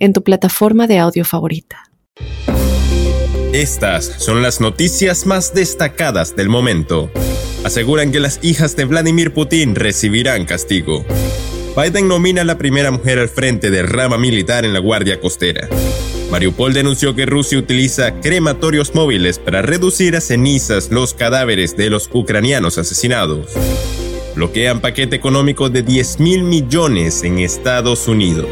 en tu plataforma de audio favorita. Estas son las noticias más destacadas del momento. Aseguran que las hijas de Vladimir Putin recibirán castigo. Biden nomina a la primera mujer al frente de rama militar en la Guardia Costera. Mariupol denunció que Rusia utiliza crematorios móviles para reducir a cenizas los cadáveres de los ucranianos asesinados. Bloquean paquete económico de 10 mil millones en Estados Unidos.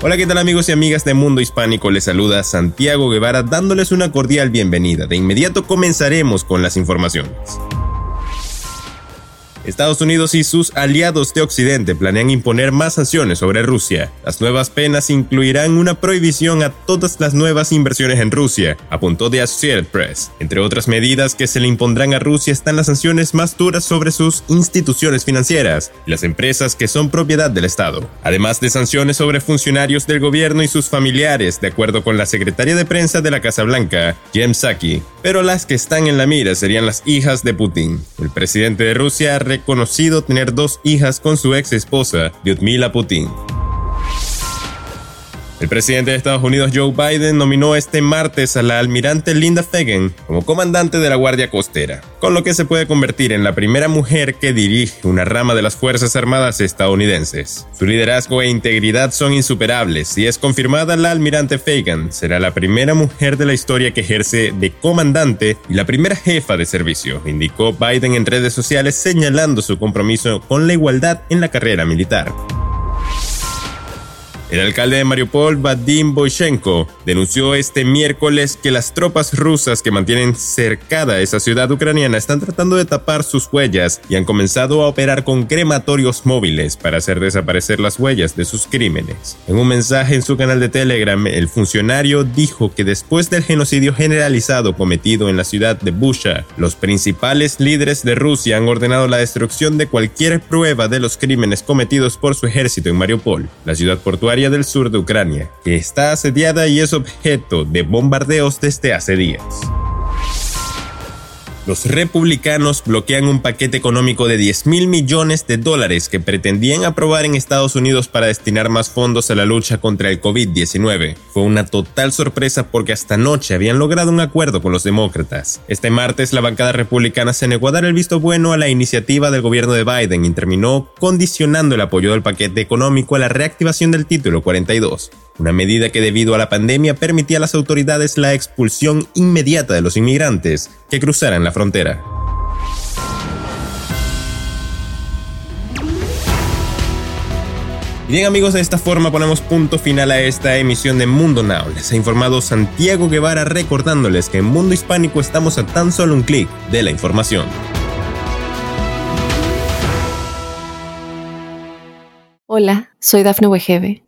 Hola, ¿qué tal amigos y amigas de Mundo Hispánico? Les saluda Santiago Guevara dándoles una cordial bienvenida. De inmediato comenzaremos con las informaciones. Estados Unidos y sus aliados de Occidente planean imponer más sanciones sobre Rusia. Las nuevas penas incluirán una prohibición a todas las nuevas inversiones en Rusia, apuntó The Associated Press. Entre otras medidas que se le impondrán a Rusia están las sanciones más duras sobre sus instituciones financieras y las empresas que son propiedad del Estado, además de sanciones sobre funcionarios del gobierno y sus familiares, de acuerdo con la secretaria de prensa de la Casa Blanca, Jem Psaki. Pero las que están en la mira serían las hijas de Putin. El presidente de Rusia conocido tener dos hijas con su ex esposa, Lyudmila Putin. El presidente de Estados Unidos Joe Biden nominó este martes a la almirante Linda Fagan como comandante de la Guardia Costera, con lo que se puede convertir en la primera mujer que dirige una rama de las Fuerzas Armadas estadounidenses. Su liderazgo e integridad son insuperables y es confirmada la almirante Fagan será la primera mujer de la historia que ejerce de comandante y la primera jefa de servicio, indicó Biden en redes sociales señalando su compromiso con la igualdad en la carrera militar. El alcalde de Mariupol, Vadim Boyshenko, denunció este miércoles que las tropas rusas que mantienen cercada esa ciudad ucraniana están tratando de tapar sus huellas y han comenzado a operar con crematorios móviles para hacer desaparecer las huellas de sus crímenes. En un mensaje en su canal de Telegram, el funcionario dijo que después del genocidio generalizado cometido en la ciudad de Busha, los principales líderes de Rusia han ordenado la destrucción de cualquier prueba de los crímenes cometidos por su ejército en Mariupol, la ciudad portuaria del sur de Ucrania, que está asediada y es objeto de bombardeos desde hace días. Los republicanos bloquean un paquete económico de 10 mil millones de dólares que pretendían aprobar en Estados Unidos para destinar más fondos a la lucha contra el COVID-19. Fue una total sorpresa porque hasta anoche habían logrado un acuerdo con los demócratas. Este martes la bancada republicana se negó a dar el visto bueno a la iniciativa del gobierno de Biden y terminó condicionando el apoyo del paquete económico a la reactivación del título 42 una medida que debido a la pandemia permitía a las autoridades la expulsión inmediata de los inmigrantes que cruzaran la frontera. Bien amigos, de esta forma ponemos punto final a esta emisión de Mundo Now. Les ha informado Santiago Guevara recordándoles que en Mundo Hispánico estamos a tan solo un clic de la información. Hola, soy Dafne Wegebe